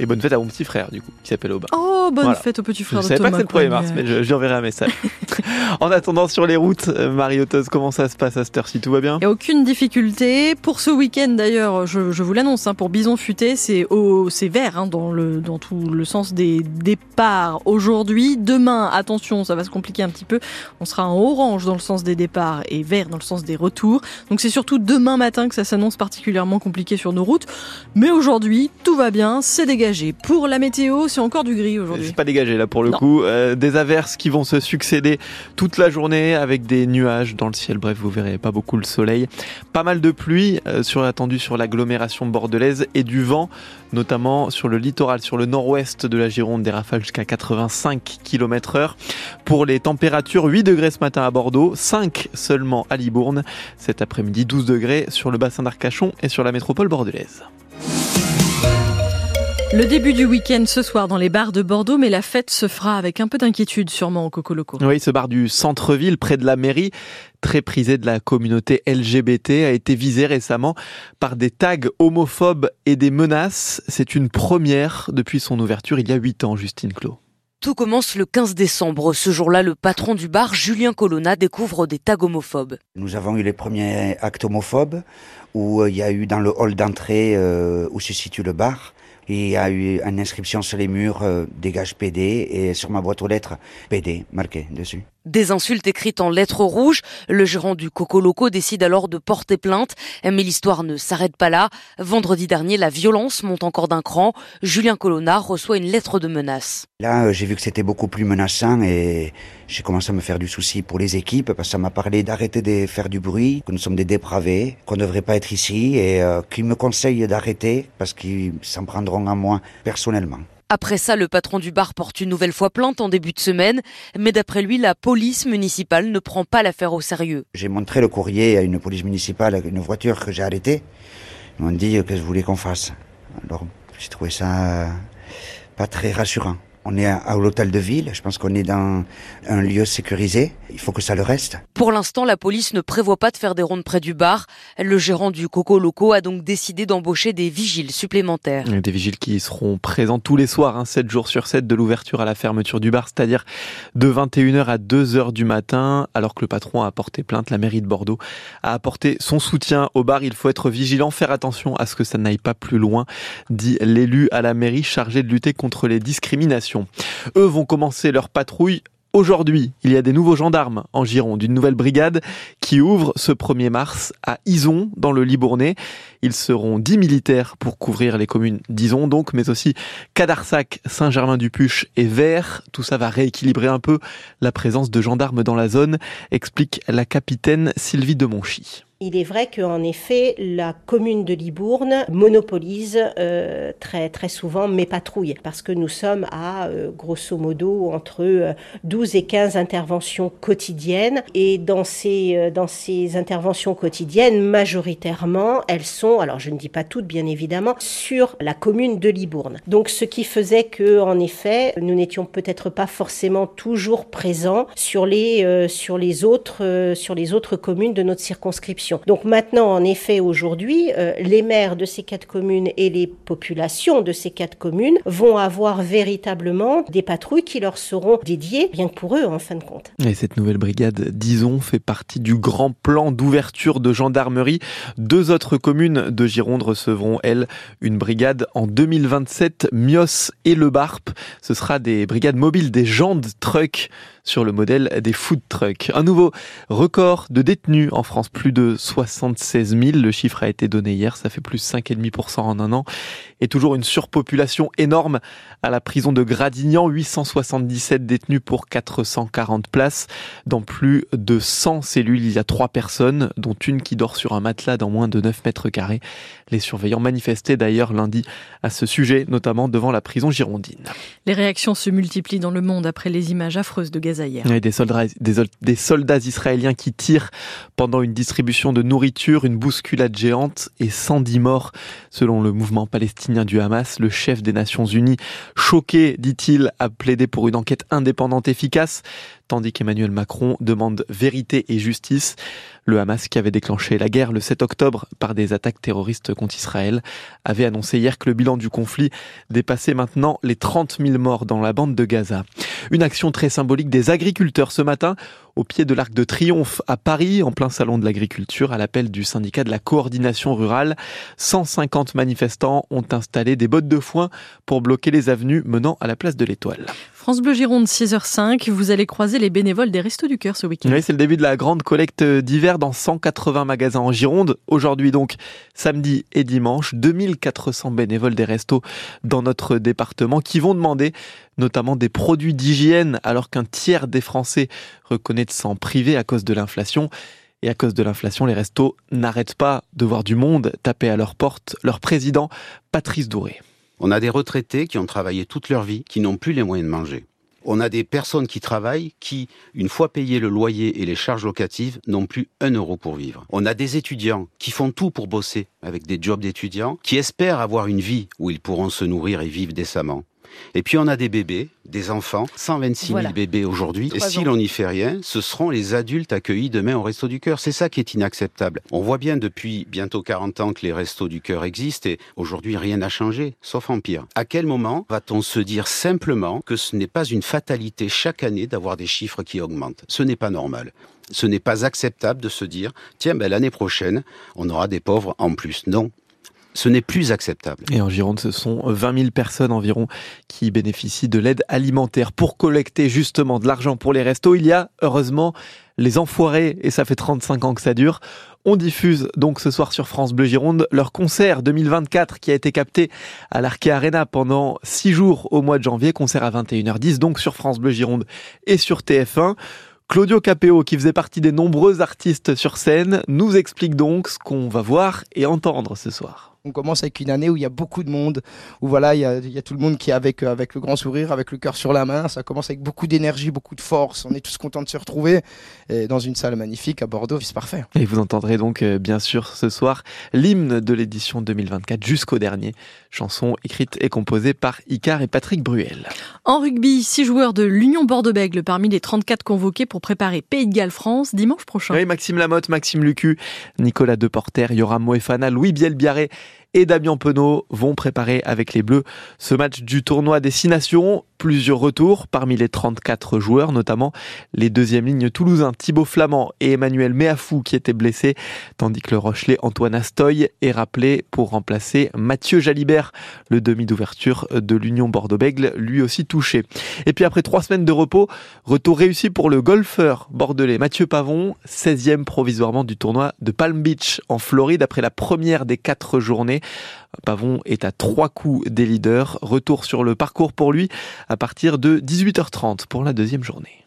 Et bonne fête à mon petit frère, du coup, qui s'appelle Aubin. Oh, bonne fête au petit frère je de savais Thomas. pas que c'était le 1er mars, mais je, je lui enverrai un message. En attendant, sur les routes, euh, Marie-Auteuse, comment ça se passe à cette heure-ci? Tout va bien? Il n'y a aucune difficulté. Pour ce week-end, d'ailleurs, je, je vous l'annonce, hein, pour Bison Futé, c'est au, c'est vert hein, dans, le, dans tout le sens des départs aujourd'hui. Demain, attention, ça va se compliquer un petit peu. On sera en orange dans le sens des départs et vert dans le sens des retours. Donc c'est surtout demain matin que ça s'annonce particulièrement compliqué sur nos routes. Mais aujourd'hui, tout va bien, c'est dégagé. Pour la météo, c'est encore du gris aujourd'hui. C'est pas dégagé là pour le Non. coup. Euh, des averses qui vont se succéder toute la journée avec des nuages dans le ciel. Bref, vous verrez pas beaucoup le soleil. Pas mal de pluie euh, sur attendu sur l'agglomération bordelaise et du vent, notamment sur le littoral, sur le nord-ouest de la Gironde, des rafales jusqu'à 85 km heure. Pour les températures, 8 degrés ce matin à Bordeaux, 5 seulement à Libourne. Cet après-midi, 12 degrés sur le bassin d'Arcachon et sur la métropole bordelaise. Le début du week-end ce soir dans les bars de Bordeaux, mais la fête se fera avec un peu d'inquiétude sûrement au Coco Loco. Oui, ce bar du centre-ville, près de la mairie, très prisé de la communauté LGBT, a été visé récemment par des tags homophobes et des menaces. C'est une première depuis son ouverture il y a 8 ans, Justine Clos. Tout commence le 15 décembre. Ce jour-là, le patron du bar, Julien Colonna, découvre des tags homophobes. Nous avons eu les premiers actes homophobes où euh, il y a eu dans le hall d'entrée euh, où se situe le bar. Il y a eu une inscription sur les murs euh, dégage PD et sur ma boîte aux lettres PD marqué dessus. Des insultes écrites en lettres rouges. Le gérant du Coco Loco décide alors de porter plainte. Mais l'histoire ne s'arrête pas là. Vendredi dernier, la violence monte encore d'un cran. Julien Colonna reçoit une lettre de menace. Là, euh, j'ai vu que c'était beaucoup plus menaçant et j'ai commencé à me faire du souci pour les équipes parce que ça m'a parlé d'arrêter de faire du bruit, que nous sommes des dépravés, qu'on ne devrait pas être ici et euh, qu'ils me conseillent d'arrêter parce qu'ils s'en prendront à moi personnellement. Après ça, le patron du bar porte une nouvelle fois plainte en début de semaine. Mais d'après lui, la police municipale ne prend pas l'affaire au sérieux. J'ai montré le courrier à une police municipale une voiture que j'ai arrêtée. Ils m'ont dit que je voulais qu'on fasse? Alors, j'ai trouvé ça euh, pas très rassurant. On est à, l'hôtel de ville, je pense qu'on est dans un lieu sécurisé. Il faut que ça le reste. Pour l'instant, la police ne prévoit pas de faire des rondes près du bar. Le gérant du Coco Loco a donc décidé d'embaucher des vigiles supplémentaires. Des vigiles qui seront présents tous les soirs, hein, 7 jours sur 7, de l'ouverture à la fermeture du bar, c'est-à-dire de 21h à 2h du matin, alors que le patron a porté plainte. La mairie de Bordeaux a apporté son soutien au bar. Il faut être vigilant, faire attention à ce que ça n'aille pas plus loin, dit l'élu à la mairie chargé de lutter contre les discriminations. Eux vont commencer leur patrouille Aujourd'hui, il y a des nouveaux gendarmes en Gironde, une nouvelle brigade qui ouvre ce 1er mars à Ison, dans le Libournais. Ils seront 10 militaires pour couvrir les communes d'Ison, donc, mais aussi Cadarsac, Saint-Germain-du-Puche et Vert. Tout ça va rééquilibrer un peu la présence de gendarmes dans la zone, explique la capitaine Sylvie de Monchy. Il est vrai qu'en effet, la commune de Libourne monopolise euh, très très souvent mes patrouilles parce que nous sommes à euh, grosso modo entre euh, 12 et 15 interventions quotidiennes et dans ces euh, dans ces interventions quotidiennes majoritairement, elles sont alors je ne dis pas toutes bien évidemment sur la commune de Libourne. Donc ce qui faisait que en effet, nous n'étions peut-être pas forcément toujours présents sur les euh, sur les autres euh, sur les autres communes de notre circonscription. Donc maintenant, en effet, aujourd'hui, euh, les maires de ces quatre communes et les populations de ces quatre communes vont avoir véritablement des patrouilles qui leur seront dédiées, rien que pour eux, en fin de compte. Et cette nouvelle brigade d'Ison fait partie du grand plan d'ouverture de gendarmerie. Deux autres communes de Gironde recevront, elles, une brigade en 2027, Mios et Le Barp. Ce sera des brigades mobiles, des jandes trucks sur le modèle des food trucks. Un nouveau record de détenus en France, plus de 76 000. Le chiffre a été donné hier, ça fait plus 5,5% en un an. Et toujours une surpopulation énorme à la prison de Gradignan, 877 détenus pour 440 places. Dans plus de 100 cellules, il y a trois personnes, dont une qui dort sur un matelas dans moins de 9 mètres carrés. Les surveillants manifestaient d'ailleurs lundi à ce sujet, notamment devant la prison girondine. Les réactions se multiplient dans le monde après les images affreuses de Gaza soldats, des soldats israéliens qui tirent pendant une distribution de nourriture, une bousculade géante et 110 morts selon le mouvement palestinien du Hamas. Le chef des Nations Unies, choqué, dit-il, a plaidé pour une enquête indépendante efficace tandis qu'Emmanuel Macron demande vérité et justice. Le Hamas, qui avait déclenché la guerre le 7 octobre par des attaques terroristes contre Israël, avait annoncé hier que le bilan du conflit dépassait maintenant les 30 000 morts dans la bande de Gaza. Une action très symbolique des agriculteurs ce matin au pied de l'Arc de Triomphe à Paris, en plein salon de l'agriculture, à l'appel du syndicat de la coordination rurale. 150 manifestants ont installé des bottes de foin pour bloquer les avenues menant à la place de l'Étoile. France Bleu Gironde, 6h05, vous allez croiser les bénévoles des Restos du Cœur ce week-end. Oui, c'est le début de la grande collecte d'hiver dans 180 magasins en Gironde. Aujourd'hui donc, samedi et dimanche, 2400 bénévoles des restos dans notre département qui vont demander notamment des produits d'hygiène alors qu'un tiers des Français reconnaît de s'en priver à cause de l'inflation. Et à cause de l'inflation, les restos n'arrêtent pas de voir du monde taper à leur porte. Leur président, Patrice Douré. On a des retraités qui ont travaillé toute leur vie, qui n'ont plus les moyens de manger. On a des personnes qui travaillent qui, une fois payé le loyer et les charges locatives, n'ont plus un euro pour vivre. On a des étudiants qui font tout pour bosser avec des jobs d'étudiants, qui espèrent avoir une vie où ils pourront se nourrir et vivre décemment. Et puis on a des bébés, des enfants, 126 000 bébés aujourd'hui. Et si l'on n'y fait rien, ce seront les adultes accueillis demain au Resto du Cœur. C'est ça qui est inacceptable. On voit bien depuis bientôt 40 ans que les Restos du Cœur existent et aujourd'hui rien n'a changé, sauf en pire. À quel moment va-t-on se dire simplement que ce n'est pas une fatalité chaque année d'avoir des chiffres qui augmentent? Ce n'est pas normal ce n'est pas acceptable de se dire tiens ben, l'année prochaine on aura des pauvres en plus. Non, ce n'est plus acceptable. Et en Gironde, ce sont 20 000 personnes environ qui bénéficient de l'aide alimentaire. Pour collecter justement de l'argent pour les restos, il y a heureusement les enfoirés, et ça fait 35 ans que ça dure. On diffuse donc ce soir sur France Bleu Gironde leur concert 2024 qui a été capté à l'Arkea Arena pendant 6 jours au mois de janvier, concert à 21h10 donc sur France Bleu Gironde et sur TF1. Claudio Capéo, qui faisait partie des nombreux artistes sur scène, nous explique donc ce qu'on va voir et entendre ce soir. On commence avec une année où il y a beaucoup de monde, où voilà, il y a, tout le monde qui est avec, euh, avec le grand sourire, avec le cœur sur la main. Ça commence avec beaucoup d'énergie, beaucoup de force. On est tous contents de se retrouver et dans une salle magnifique à Bordeaux. C'est parfait. Et vous entendrez donc, euh, bien sûr, ce soir, l'hymne de l'édition 2024 jusqu'au dernier. Chanson écrite et composée par Icar et Patrick Bruel. En rugby, six joueurs de l'Union Bordeaux-Bègles parmi les 34 convoqués pour préparer Pays de Galles-France dimanche prochain. Oui, Maxime Lamotte, Maxime Lucu, Nicolas Deporter, Yoram Moefana, Louis Bielbiaré et Damien Penaud vont préparer avec les Bleus ce match du tournoi Destination plusieurs retours parmi les 34 joueurs, notamment les deuxièmes lignes toulousains Thibaut Flamand et Emmanuel Méafou qui étaient blessés, tandis que le Rochelet Antoine Astoy est rappelé pour remplacer Mathieu Jalibert, le demi d'ouverture de l'Union Bordeaux-Bègle, lui aussi touché. Et puis après trois semaines de repos, retour réussi pour le golfeur bordelais Mathieu Pavon, 16e provisoirement du tournoi de Palm Beach en Floride après la première des quatre journées. Pavon est à trois coups des leaders. Retour sur le parcours pour lui à partir de 18h30 pour la deuxième journée.